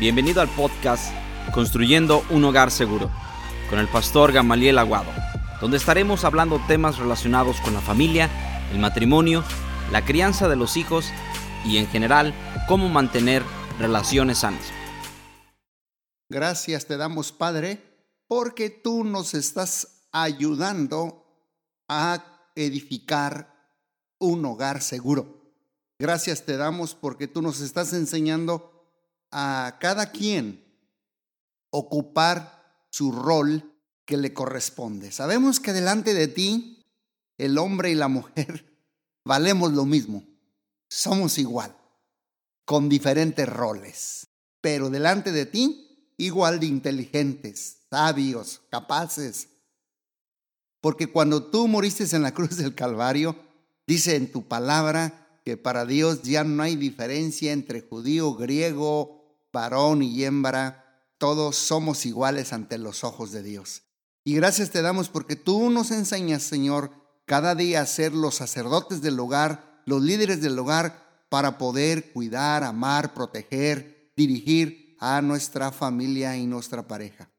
Bienvenido al podcast Construyendo un Hogar Seguro con el pastor Gamaliel Aguado, donde estaremos hablando temas relacionados con la familia, el matrimonio, la crianza de los hijos y en general cómo mantener relaciones sanas. Gracias te damos, Padre, porque tú nos estás ayudando a edificar un hogar seguro. Gracias te damos porque tú nos estás enseñando a cada quien ocupar su rol que le corresponde. Sabemos que delante de ti, el hombre y la mujer valemos lo mismo, somos igual, con diferentes roles, pero delante de ti, igual de inteligentes, sabios, capaces. Porque cuando tú moriste en la cruz del Calvario, dice en tu palabra que para Dios ya no hay diferencia entre judío, griego, varón y hembra, todos somos iguales ante los ojos de Dios. Y gracias te damos porque tú nos enseñas, Señor, cada día a ser los sacerdotes del hogar, los líderes del hogar, para poder cuidar, amar, proteger, dirigir a nuestra familia y nuestra pareja.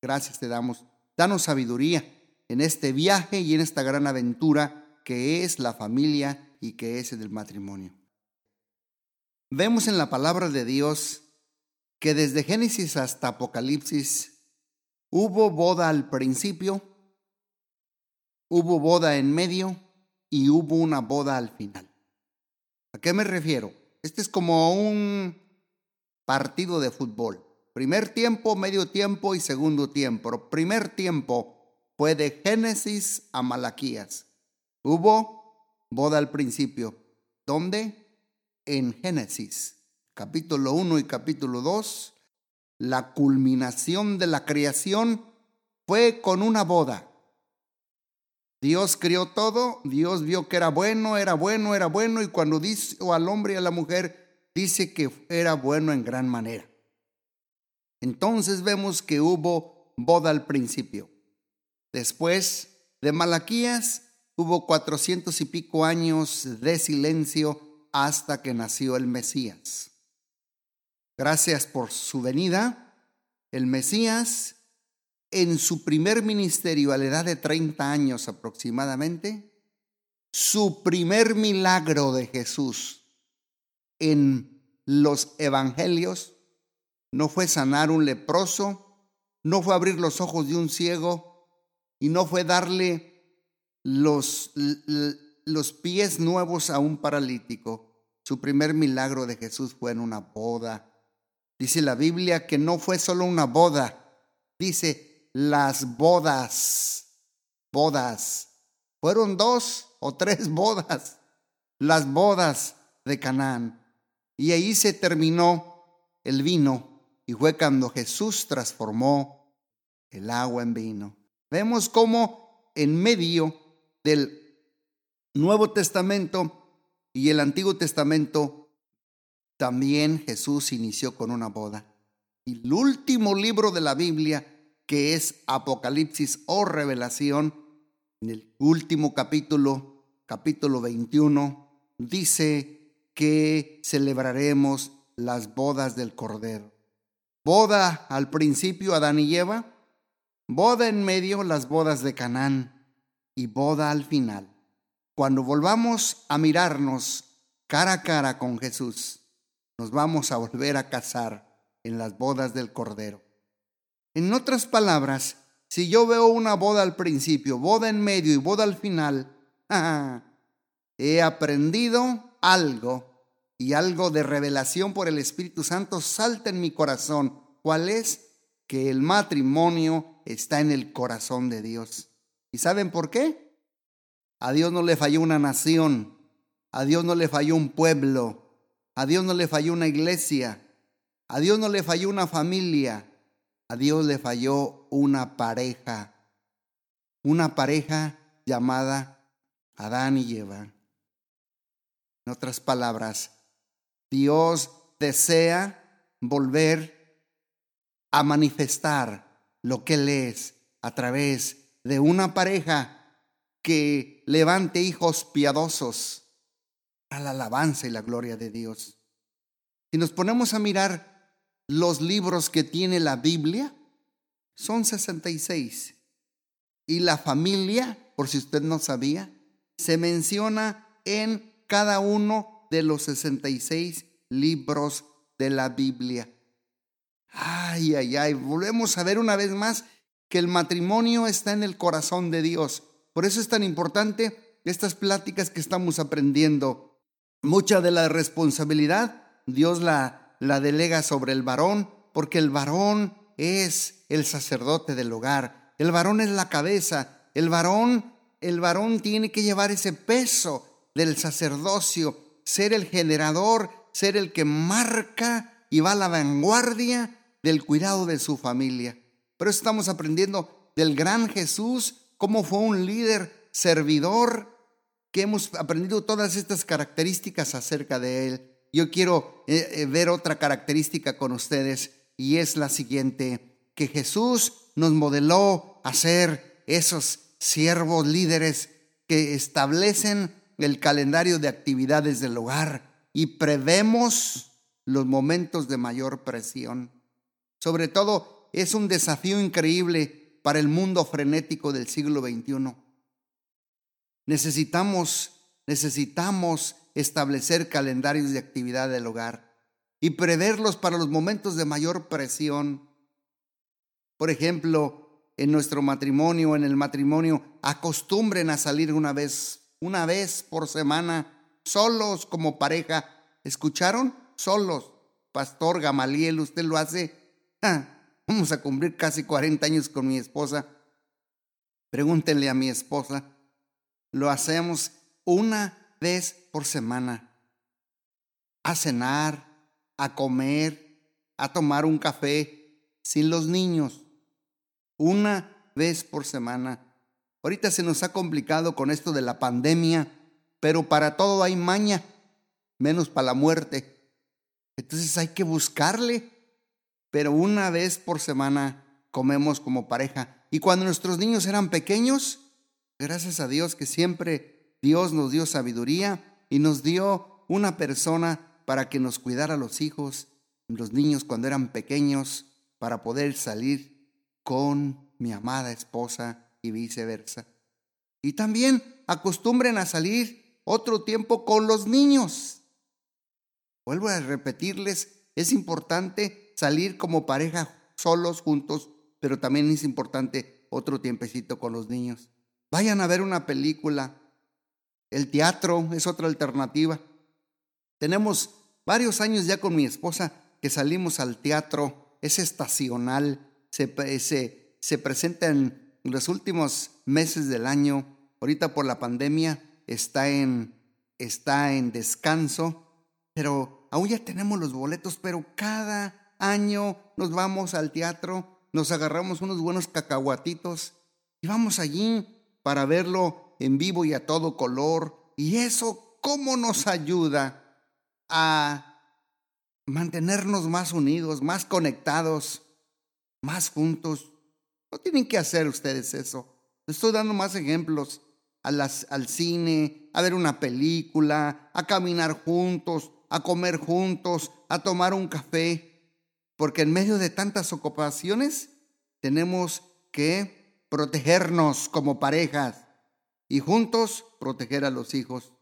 Gracias te damos. Danos sabiduría en este viaje y en esta gran aventura que es la familia y que es el matrimonio. Vemos en la palabra de Dios que desde Génesis hasta Apocalipsis hubo boda al principio, hubo boda en medio y hubo una boda al final. ¿A qué me refiero? Este es como un partido de fútbol. Primer tiempo, medio tiempo y segundo tiempo. Primer tiempo fue de Génesis a Malaquías. Hubo boda al principio. ¿Dónde? En Génesis capítulo 1 y capítulo 2, la culminación de la creación fue con una boda. Dios crió todo, Dios vio que era bueno, era bueno, era bueno, y cuando dice al hombre y a la mujer, dice que era bueno en gran manera. Entonces vemos que hubo boda al principio. Después de Malaquías hubo cuatrocientos y pico años de silencio hasta que nació el Mesías. Gracias por su venida. El Mesías, en su primer ministerio a la edad de 30 años aproximadamente, su primer milagro de Jesús en los evangelios no fue sanar un leproso, no fue abrir los ojos de un ciego y no fue darle los, los pies nuevos a un paralítico. Su primer milagro de Jesús fue en una boda Dice la Biblia que no fue solo una boda, dice las bodas, bodas. Fueron dos o tres bodas, las bodas de Canaán. Y ahí se terminó el vino y fue cuando Jesús transformó el agua en vino. Vemos cómo en medio del Nuevo Testamento y el Antiguo Testamento también Jesús inició con una boda. Y el último libro de la Biblia, que es Apocalipsis o Revelación, en el último capítulo, capítulo 21, dice que celebraremos las bodas del Cordero. Boda al principio Adán y Eva, boda en medio las bodas de Canaán y boda al final. Cuando volvamos a mirarnos cara a cara con Jesús, nos vamos a volver a casar en las bodas del Cordero. En otras palabras, si yo veo una boda al principio, boda en medio y boda al final, he aprendido algo y algo de revelación por el Espíritu Santo salta en mi corazón. ¿Cuál es? Que el matrimonio está en el corazón de Dios. ¿Y saben por qué? A Dios no le falló una nación, a Dios no le falló un pueblo, a Dios no le falló una iglesia. A Dios no le falló una familia. A Dios le falló una pareja. Una pareja llamada Adán y Eva. En otras palabras, Dios desea volver a manifestar lo que Él es a través de una pareja que levante hijos piadosos a la alabanza y la gloria de Dios. Si nos ponemos a mirar los libros que tiene la Biblia? Son 66. Y la familia, por si usted no sabía, se menciona en cada uno de los 66 libros de la Biblia. Ay, ay, ay, volvemos a ver una vez más que el matrimonio está en el corazón de Dios. Por eso es tan importante estas pláticas que estamos aprendiendo. Mucha de la responsabilidad Dios la, delega sobre el varón, porque el varón es el sacerdote del hogar. El varón es la cabeza. El varón, el varón tiene que llevar ese peso del sacerdocio, ser el generador, ser el que marca y va a la vanguardia del cuidado de su familia. Pero estamos aprendiendo del gran Jesús, cómo fue un líder servidor, que hemos aprendido todas estas características acerca de él. Yo quiero eh, eh, ver otra característica con ustedes y es la siguiente, que Jesús nos modeló a ser esos siervos líderes que establecen el calendario de actividades del hogar y prevemos los momentos de mayor presión. Sobre todo, es un desafío increíble para el mundo frenético del siglo XXI. Necesitamos, necesitamos establecer calendarios de actividad del hogar y preverlos para los momentos de mayor presión. Por ejemplo, en nuestro matrimonio, en el matrimonio, acostumbren a salir una vez, una vez por semana, solos como pareja. ¿Escucharon? Solos. Pastor Gamaliel, usted lo hace. Ah, vamos a cumplir casi 40 años con mi esposa. Pregúntenle a mi esposa. Lo hacemos una vez por semana. A cenar, a comer, a tomar un café sin los niños. Una vez por semana. Ahorita se nos ha complicado con esto de la pandemia, pero para todo hay maña, menos para la muerte. Entonces hay que buscarle, pero una vez por semana comemos como pareja. Y cuando nuestros niños eran pequeños, gracias a Dios que siempre Dios nos dio sabiduría y nos dio una persona para que nos cuidara los hijos, los niños cuando eran pequeños, para poder salir con mi amada esposa y viceversa. Y también acostumbren a salir otro tiempo con los niños. Vuelvo a repetirles, es importante salir como pareja solos, juntos, pero también es importante otro tiempecito con los niños. Vayan a ver una película, el teatro es otra alternativa. Tenemos varios años ya con mi esposa que salimos al teatro, es estacional, se, se, se presenta en los últimos meses del año. Ahorita por la pandemia está en, está en descanso, pero aún ya tenemos los boletos, pero cada año nos vamos al teatro, nos agarramos unos buenos cacahuatitos y vamos allí para verlo en vivo y a todo color. Y eso, ¿cómo nos ayuda a mantenernos más unidos, más conectados, más juntos? No tienen que hacer ustedes eso. estoy dando más ejemplos. A las, al cine, a ver una película, a caminar juntos, a comer juntos, a tomar un café. Porque en medio de tantas ocupaciones tenemos que protegernos como parejas y juntos proteger a los hijos.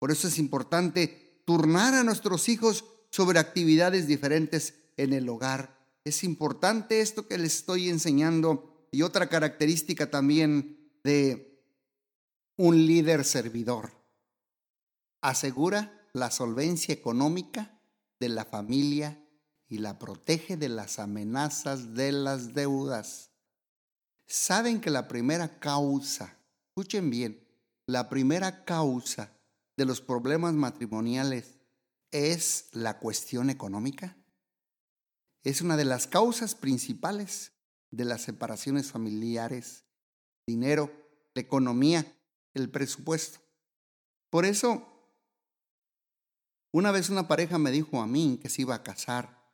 Por eso es importante turnar a nuestros hijos sobre actividades diferentes en el hogar. Es importante esto que les estoy enseñando y otra característica también de un líder servidor. Asegura la solvencia económica de la familia y la protege de las amenazas de las deudas. Saben que la primera causa Escuchen bien, la primera causa de los problemas matrimoniales es la cuestión económica. Es una de las causas principales de las separaciones familiares, dinero, la economía, el presupuesto. Por eso, una vez una pareja me dijo a mí que se iba a casar,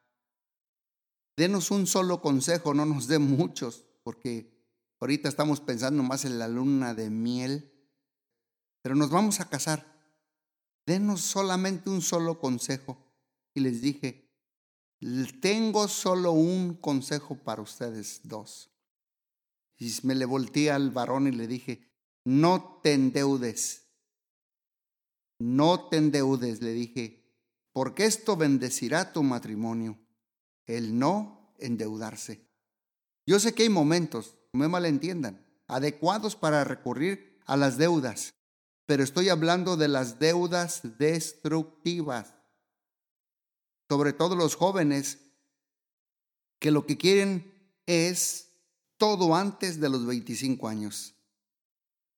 denos un solo consejo, no nos dé muchos, porque Ahorita estamos pensando más en la luna de miel, pero nos vamos a casar. Denos solamente un solo consejo. Y les dije, tengo solo un consejo para ustedes dos. Y me le volteé al varón y le dije, no te endeudes. No te endeudes, le dije, porque esto bendecirá tu matrimonio. El no endeudarse. Yo sé que hay momentos, no me malentiendan, adecuados para recurrir a las deudas, pero estoy hablando de las deudas destructivas. Sobre todo los jóvenes que lo que quieren es todo antes de los 25 años.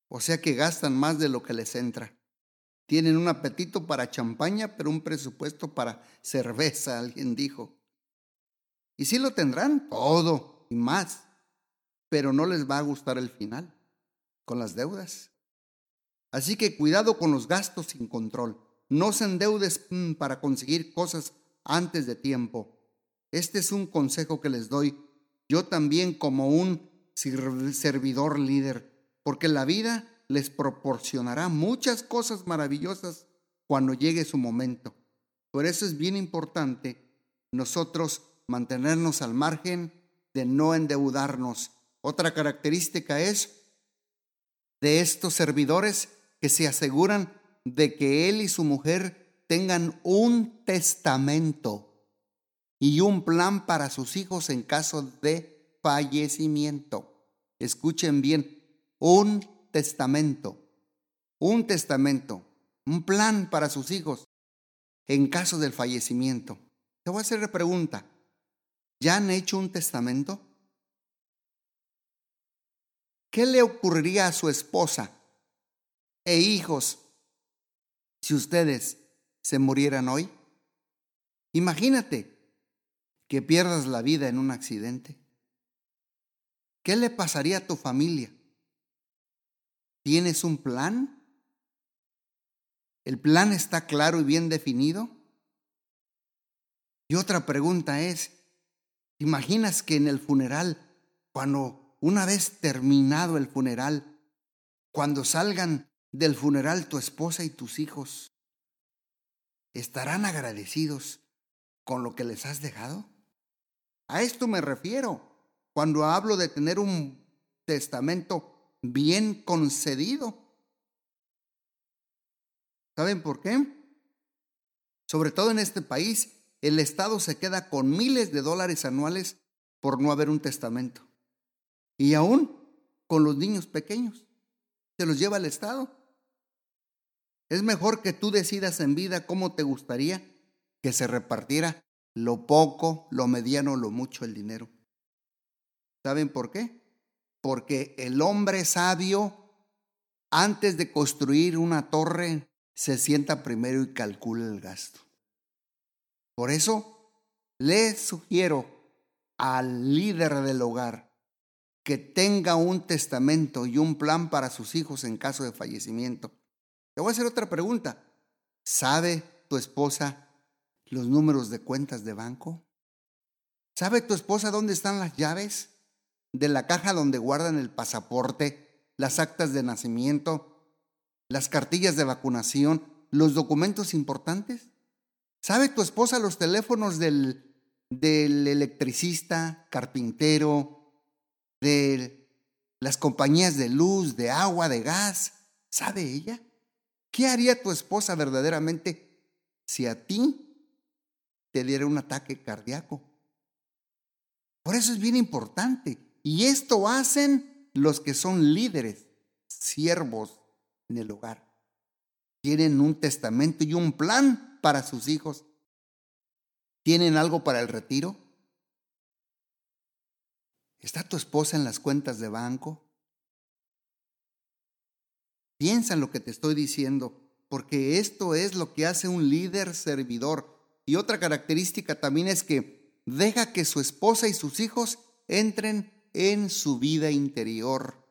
O sea que gastan más de lo que les entra. Tienen un apetito para champaña, pero un presupuesto para cerveza, alguien dijo. Y sí lo tendrán todo y más, pero no les va a gustar el final, con las deudas. Así que cuidado con los gastos sin control. No se endeudes mm, para conseguir cosas antes de tiempo. Este es un consejo que les doy yo también como un servidor líder, porque la vida les proporcionará muchas cosas maravillosas cuando llegue su momento. Por eso es bien importante nosotros mantenernos al margen de no endeudarnos. Otra característica es de estos servidores que se aseguran de que él y su mujer tengan un testamento y un plan para sus hijos en caso de fallecimiento. Escuchen bien, un testamento, un testamento, un plan para sus hijos en caso del fallecimiento. Te voy a hacer la pregunta, ¿ya han hecho un testamento? ¿Qué le ocurriría a su esposa e hijos si ustedes se murieran hoy? Imagínate que pierdas la vida en un accidente. ¿Qué le pasaría a tu familia? ¿Tienes un plan? ¿El plan está claro y bien definido? Y otra pregunta es, ¿imaginas que en el funeral, cuando una vez terminado el funeral, cuando salgan del funeral tu esposa y tus hijos, estarán agradecidos con lo que les has dejado? A esto me refiero cuando hablo de tener un testamento bien concedido. ¿Saben por qué? Sobre todo en este país, el Estado se queda con miles de dólares anuales por no haber un testamento. Y aún con los niños pequeños, se los lleva el Estado. Es mejor que tú decidas en vida cómo te gustaría que se repartiera lo poco, lo mediano, lo mucho el dinero. ¿Saben por qué? Porque el hombre sabio, antes de construir una torre, se sienta primero y calcula el gasto. Por eso, le sugiero al líder del hogar que tenga un testamento y un plan para sus hijos en caso de fallecimiento. Te voy a hacer otra pregunta. ¿Sabe tu esposa los números de cuentas de banco? ¿Sabe tu esposa dónde están las llaves de la caja donde guardan el pasaporte, las actas de nacimiento, las cartillas de vacunación, los documentos importantes? ¿Sabe tu esposa los teléfonos del, del electricista, carpintero, de las compañías de luz, de agua, de gas? ¿Sabe ella? ¿Qué haría tu esposa verdaderamente si a ti te diera un ataque cardíaco. Por eso es bien importante. Y esto hacen los que son líderes, siervos en el hogar. Tienen un testamento y un plan para sus hijos. ¿Tienen algo para el retiro? ¿Está tu esposa en las cuentas de banco? Piensa en lo que te estoy diciendo, porque esto es lo que hace un líder servidor. Y otra característica también es que deja que su esposa y sus hijos entren en su vida interior.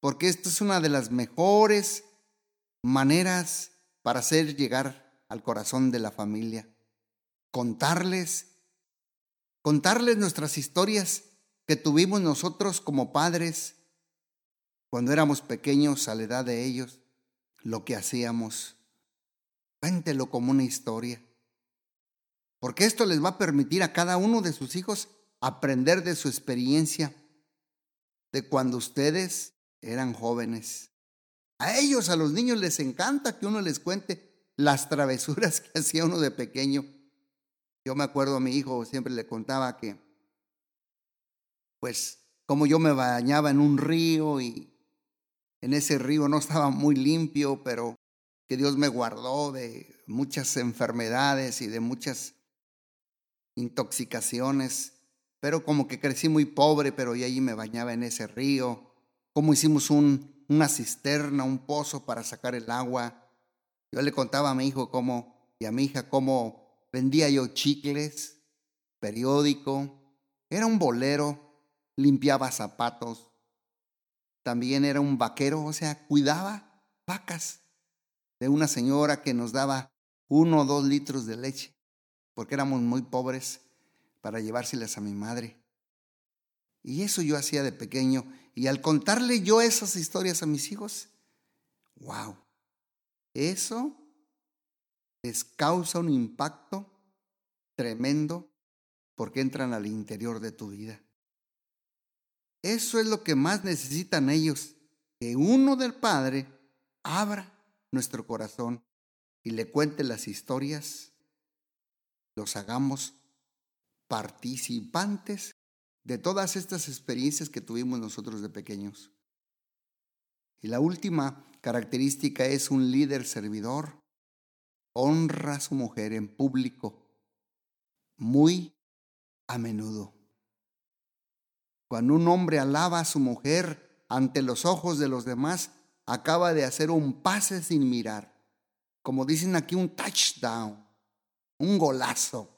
Porque esto es una de las mejores maneras para hacer llegar al corazón de la familia. Contarles, contarles nuestras historias que tuvimos nosotros como padres cuando éramos pequeños a la edad de ellos, lo que hacíamos. Cuéntelo como una historia. porque esto les va a permitir a cada uno de sus hijos aprender de su experiencia de cuando ustedes eran jóvenes. A ellos, a los niños, les encanta que uno les cuente las travesuras que hacía uno de pequeño. Yo me acuerdo a mi hijo, siempre le contaba que, pues, como yo me bañaba en un río y en ese río no estaba muy limpio, pero que Dios me guardó de muchas enfermedades y de muchas intoxicaciones, pero como que crecí muy pobre, pero y allí me bañaba en ese río, como hicimos un, una cisterna, un pozo para sacar el agua. Yo le contaba a mi hijo cómo, y a mi hija cómo vendía yo chicles, periódico, era un bolero, limpiaba zapatos, también era un vaquero, o sea, cuidaba vacas de una señora que nos daba uno o dos litros de leche, porque éramos muy pobres para llevárselas a mi madre. Y eso yo hacía de pequeño. Y al contarle yo esas historias a mis hijos, wow, eso les causa un impacto tremendo porque entran al interior de tu vida. Eso es lo que más necesitan ellos, que uno del Padre abra nuestro corazón y le cuente las historias, los hagamos participantes de todas estas experiencias que tuvimos nosotros de pequeños. Y la última característica es un líder servidor. Honra a su mujer en público, muy a menudo. Cuando un hombre alaba a su mujer ante los ojos de los demás, acaba de hacer un pase sin mirar. Como dicen aquí, un touchdown, un golazo.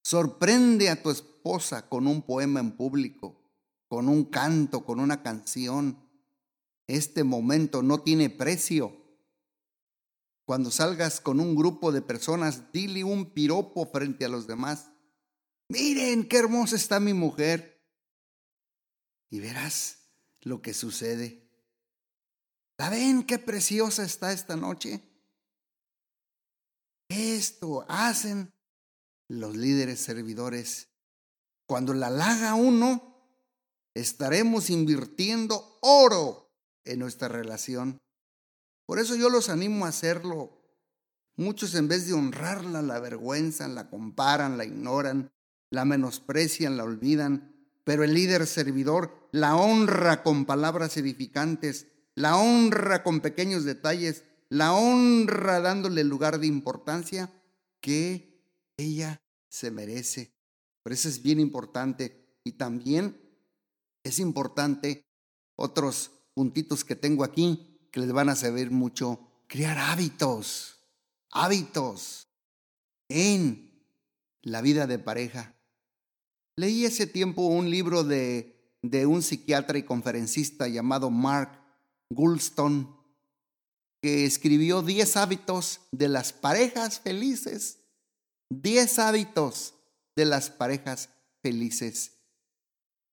Sorprende a tu esposa con un poema en público, con un canto, con una canción. Este momento no tiene precio. Cuando salgas con un grupo de personas, dile un piropo frente a los demás. Miren qué hermosa está mi mujer. Y verás lo que sucede. ¿La ven qué preciosa está esta noche? Esto hacen los líderes servidores. Cuando la laga uno, estaremos invirtiendo oro en nuestra relación. Por eso yo los animo a hacerlo. Muchos en vez de honrarla, la avergüenzan, la comparan, la ignoran, la menosprecian, la olvidan. Pero el líder servidor la honra con palabras edificantes la honra con pequeños detalles, la honra dándole el lugar de importancia que ella se merece. Por eso es bien importante. Y también es importante otros puntitos que tengo aquí que les van a servir mucho. Crear hábitos, hábitos en la vida de pareja. Leí ese tiempo un libro de, de un psiquiatra y conferencista llamado Mark Goulston, que escribió 10 hábitos de las parejas felices. 10 hábitos de las parejas felices.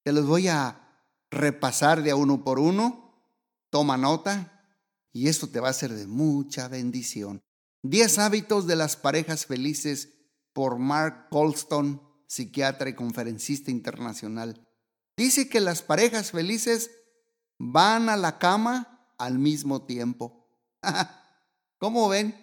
Te los voy a repasar de a uno por uno. Toma nota y esto te va a ser de mucha bendición. 10 hábitos de las parejas felices por Mark Goulston, psiquiatra y conferencista internacional. Dice que las parejas felices van a la cama al mismo tiempo. ¿Cómo ven?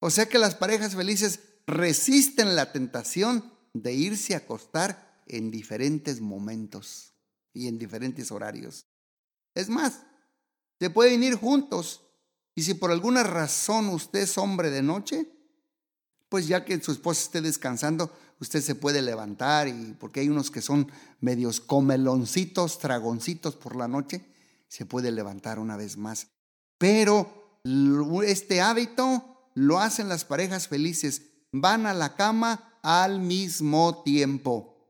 O sea que las parejas felices resisten la tentación de irse a acostar en diferentes momentos y en diferentes horarios. Es más, se pueden ir juntos y si por alguna razón usted es hombre de noche, pues ya que su esposa esté descansando, usted se puede levantar y porque hay unos que son medios comeloncitos, tragoncitos por la noche, se puede levantar una vez más. Pero este hábito lo hacen las parejas felices, van a la cama al mismo tiempo.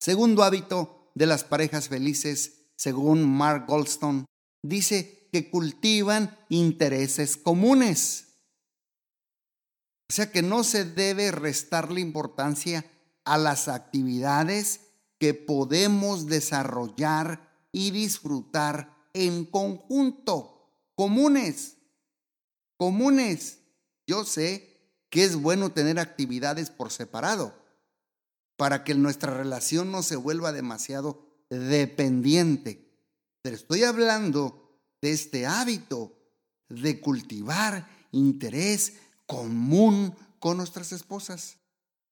Segundo hábito de las parejas felices, según Mark Goldstone, dice que cultivan intereses comunes. O sea que no se debe restarle importancia a las actividades que podemos desarrollar y disfrutar en conjunto, comunes, comunes. Yo sé que es bueno tener actividades por separado para que nuestra relación no se vuelva demasiado dependiente. Pero estoy hablando de este hábito de cultivar interés común con nuestras esposas.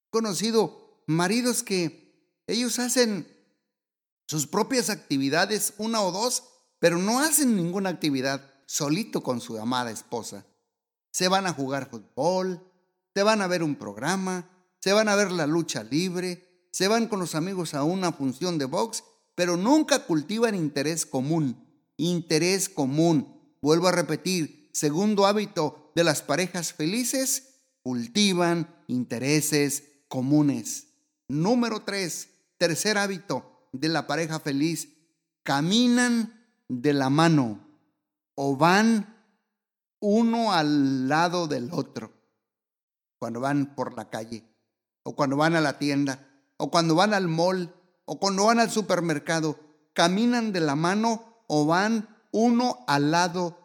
He conocido maridos que ellos hacen sus propias actividades, una o dos, pero no hacen ninguna actividad solito con su amada esposa. Se van a jugar fútbol, se van a ver un programa, se van a ver la lucha libre, se van con los amigos a una función de box, pero nunca cultivan interés común. Interés común. Vuelvo a repetir, segundo hábito de las parejas felices, cultivan intereses comunes. Número tres, tercer hábito de la pareja feliz, caminan de la mano o van uno al lado del otro cuando van por la calle, o cuando van a la tienda, o cuando van al mall, o cuando van al supermercado, caminan de la mano o van uno al lado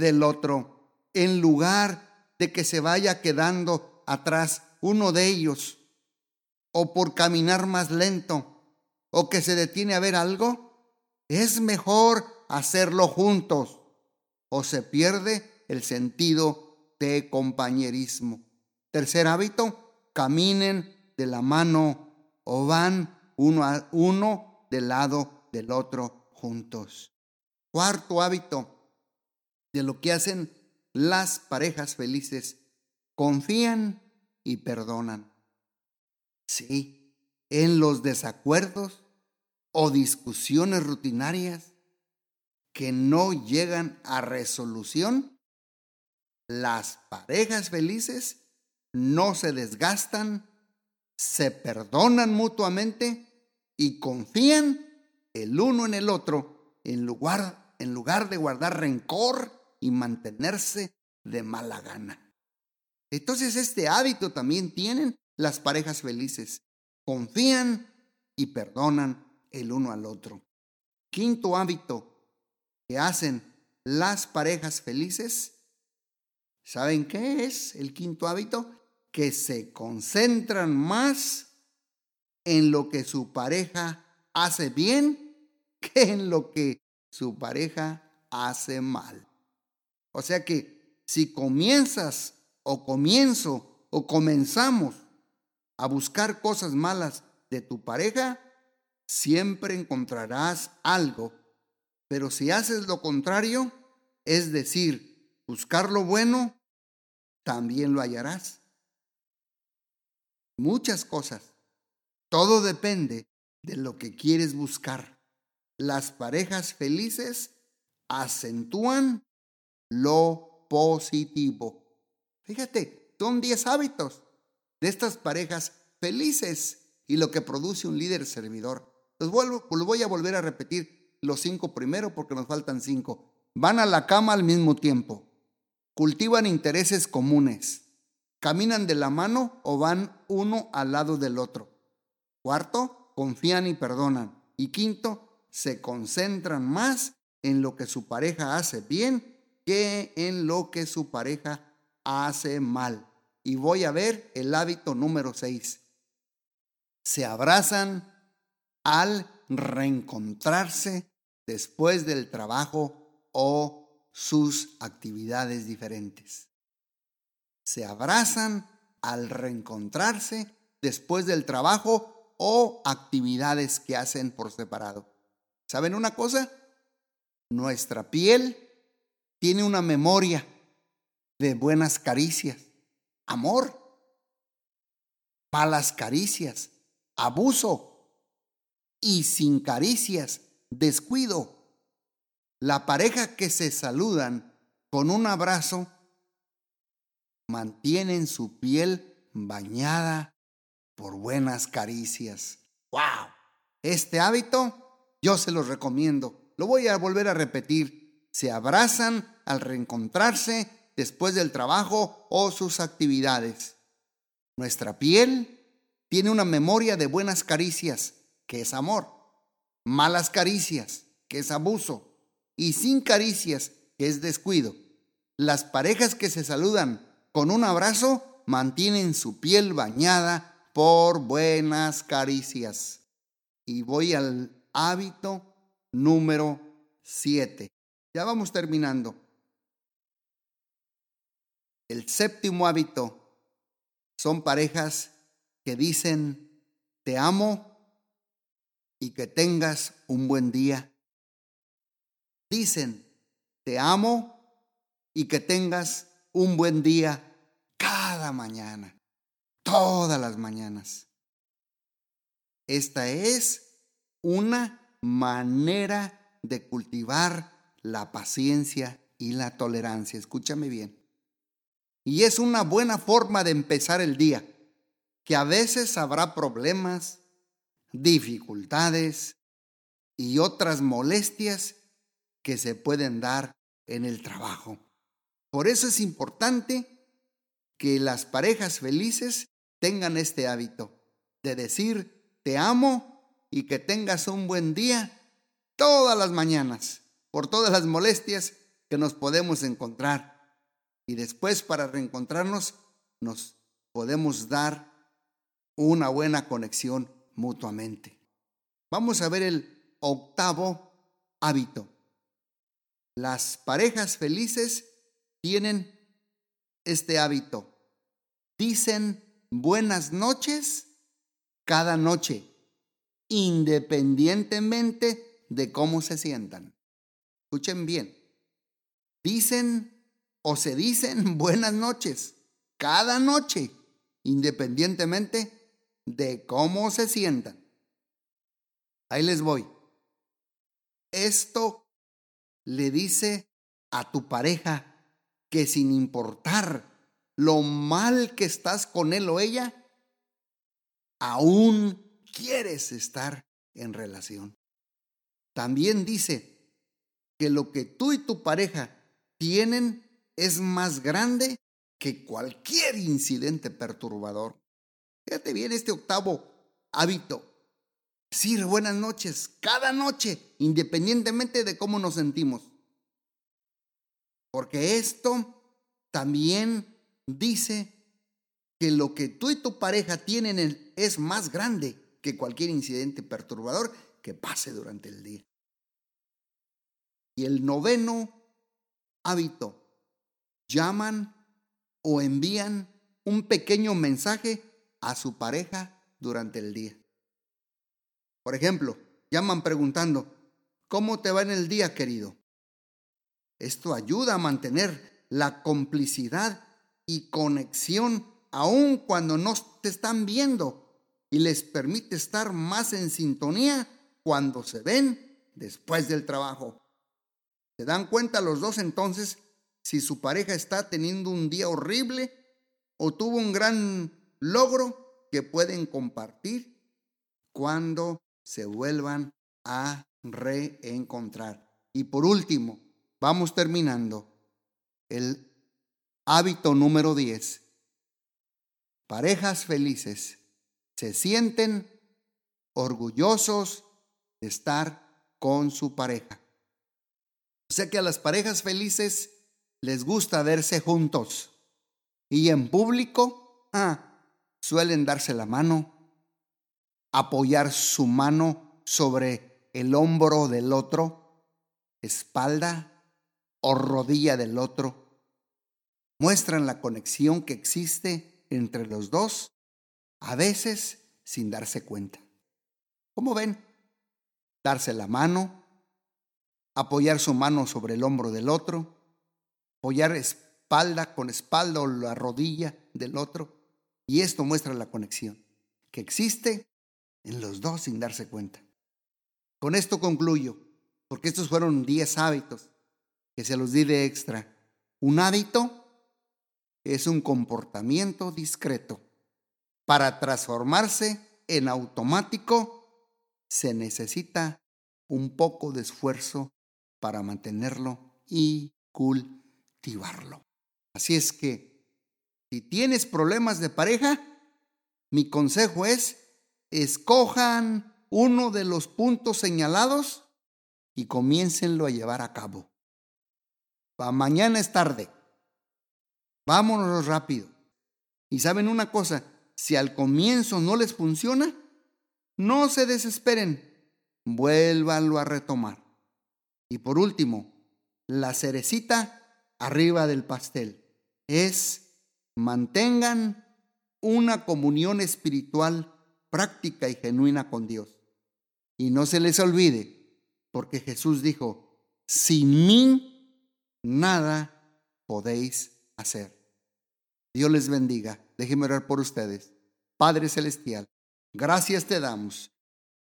del otro, en lugar de que se vaya quedando atrás uno de ellos, o por caminar más lento, o que se detiene a ver algo, es mejor hacerlo juntos o se pierde el sentido de compañerismo. Tercer hábito, caminen de la mano o van uno, a uno del lado del otro juntos. Cuarto hábito de lo que hacen las parejas felices, confían y perdonan. Sí, en los desacuerdos o discusiones rutinarias, que no llegan a resolución, las parejas felices no se desgastan, se perdonan mutuamente y confían el uno en el otro en lugar, en lugar de guardar rencor y mantenerse de mala gana. Entonces este hábito también tienen las parejas felices. Confían y perdonan el uno al otro. Quinto hábito, que hacen las parejas felices, ¿saben qué es el quinto hábito? Que se concentran más en lo que su pareja hace bien que en lo que su pareja hace mal. O sea que si comienzas o comienzo o comenzamos a buscar cosas malas de tu pareja, siempre encontrarás algo pero si haces lo contrario, es decir, buscar lo bueno, también lo hallarás. Muchas cosas. Todo depende de lo que quieres buscar. Las parejas felices acentúan lo positivo. Fíjate, son 10 hábitos de estas parejas felices y lo que produce un líder servidor. Los, vuelvo, los voy a volver a repetir los cinco primero porque nos faltan cinco. Van a la cama al mismo tiempo. Cultivan intereses comunes. Caminan de la mano o van uno al lado del otro. Cuarto, confían y perdonan. Y quinto, se concentran más en lo que su pareja hace bien en lo que su pareja hace mal. Y voy a ver el hábito número seis. Se abrazan al reencontrarse después del trabajo o sus actividades diferentes. Se abrazan al reencontrarse después del trabajo o actividades que hacen por separado. ¿Saben una cosa? Nuestra piel tiene una memoria de buenas caricias, amor, malas caricias, abuso y sin caricias descuido. La pareja que se saludan con un abrazo mantienen su piel bañada por buenas caricias. ¡Wow! Este hábito yo se los recomiendo. Lo voy a volver a repetir. Se abrazan al reencontrarse después del trabajo o sus actividades. Nuestra piel tiene una memoria de buenas caricias, que es amor malas caricias, que es abuso, y sin caricias, que es descuido. Las parejas que se saludan con un abrazo mantienen su piel bañada por buenas caricias. Y voy al hábito número 7. Ya vamos terminando. El séptimo hábito son parejas que dicen, te amo y que tengas un buen día. Dicen, te amo y que tengas un buen día cada mañana, todas las mañanas. Esta es una manera de cultivar la paciencia y la tolerancia. Escúchame bien. Y es una buena forma de empezar el día, que a veces habrá problemas, dificultades y otras molestias que se pueden dar en el trabajo. Por eso es importante que las parejas felices tengan este hábito de decir te amo y que tengas un buen día todas las mañanas por todas las molestias que nos podemos encontrar. Y después para reencontrarnos nos podemos dar una buena conexión mutuamente. Vamos a ver el octavo hábito. Las parejas felices tienen este hábito. Dicen buenas noches cada noche, independientemente de cómo se sientan. Escuchen bien. Dicen o se dicen buenas noches cada noche, independientemente de cómo se sientan. Ahí les voy. Esto le dice a tu pareja que sin importar lo mal que estás con él o ella, aún quieres estar en relación. También dice que lo que tú y tu pareja tienen es más grande que cualquier incidente perturbador. Fíjate bien este octavo hábito. Decir buenas noches cada noche, independientemente de cómo nos sentimos. Porque esto también dice que lo que tú y tu pareja tienen es más grande que cualquier incidente perturbador que pase durante el día. Y el noveno hábito, llaman o envían un pequeño mensaje a su pareja durante el día. Por ejemplo, llaman preguntando, ¿cómo te va en el día, querido? Esto ayuda a mantener la complicidad y conexión aun cuando no te están viendo y les permite estar más en sintonía cuando se ven después del trabajo. ¿Se dan cuenta los dos entonces si su pareja está teniendo un día horrible o tuvo un gran logro que pueden compartir cuando se vuelvan a reencontrar? Y por último, Vamos terminando. El hábito número 10. Parejas felices se sienten orgullosos de estar con su pareja. O sea que a las parejas felices les gusta verse juntos. Y en público, ah, suelen darse la mano, apoyar su mano sobre el hombro del otro, espalda o rodilla del otro, muestran la conexión que existe entre los dos, a veces sin darse cuenta. ¿Cómo ven? Darse la mano, apoyar su mano sobre el hombro del otro, apoyar espalda con espalda o la rodilla del otro, y esto muestra la conexión que existe en los dos sin darse cuenta. Con esto concluyo, porque estos fueron 10 hábitos que se los di de extra. Un hábito es un comportamiento discreto. Para transformarse en automático se necesita un poco de esfuerzo para mantenerlo y cultivarlo. Así es que, si tienes problemas de pareja, mi consejo es, escojan uno de los puntos señalados y comiéncenlo a llevar a cabo mañana es tarde. Vámonos rápido. Y saben una cosa, si al comienzo no les funciona, no se desesperen, vuélvanlo a retomar. Y por último, la cerecita arriba del pastel es mantengan una comunión espiritual práctica y genuina con Dios. Y no se les olvide, porque Jesús dijo, sin mí nada podéis hacer. Dios les bendiga. Déjenme orar por ustedes. Padre Celestial, gracias te damos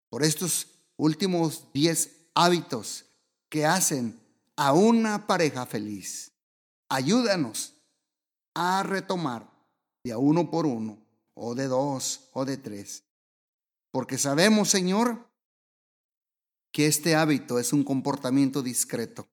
por estos últimos diez hábitos que hacen a una pareja feliz. Ayúdanos a retomar de a uno por uno, o de dos, o de tres. Porque sabemos, Señor, que este hábito es un comportamiento discreto.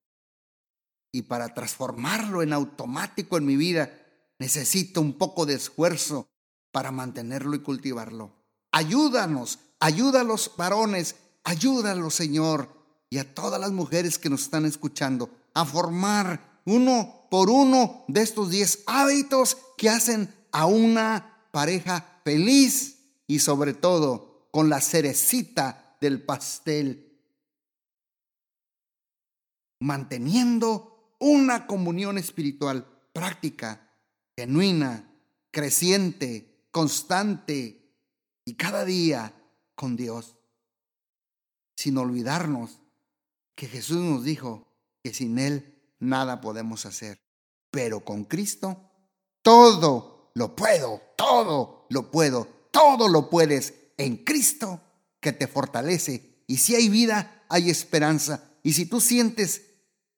Y para transformarlo en automático en mi vida, necesito un poco de esfuerzo para mantenerlo y cultivarlo. Ayúdanos, ayuda a los varones, ayúdalos, Señor, y a todas las mujeres que nos están escuchando a formar uno por uno de estos diez hábitos que hacen a una pareja feliz y sobre todo con la cerecita del pastel, manteniendo una comunión espiritual práctica, genuina, creciente, constante y cada día con Dios, sin olvidarnos que Jesús nos dijo que sin Él nada podemos hacer, pero con Cristo todo lo puedo, todo lo puedo, todo lo puedes en Cristo que te fortalece. Y si hay vida, hay esperanza. Y si tú sientes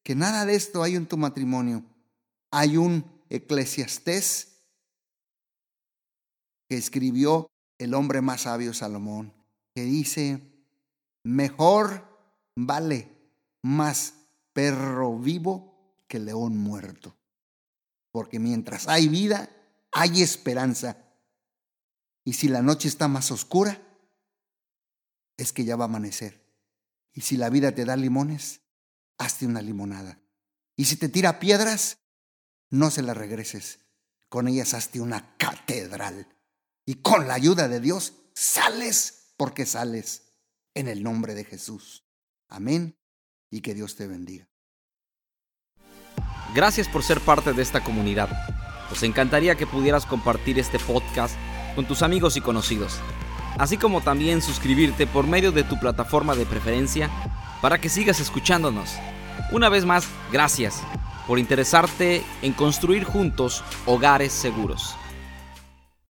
que nada de esto hay en tu matrimonio, hay un eclesiastés que escribió el hombre más sabio Salomón, que dice, mejor vale más perro vivo que león muerto. Porque mientras hay vida, hay esperanza. Y si la noche está más oscura, es que ya va a amanecer. Y si la vida te da limones, hazte una limonada. Y si te tira piedras, no se las regreses. Con ellas hazte una catedral. Y con la ayuda de Dios, sales porque sales en el nombre de Jesús. Amén. Y que Dios te bendiga. Gracias por ser parte de esta comunidad. Nos encantaría que pudieras compartir este podcast con tus amigos y conocidos, así como también suscribirte por medio de tu plataforma de preferencia para que sigas escuchándonos. Una vez más, gracias por interesarte en construir juntos hogares seguros.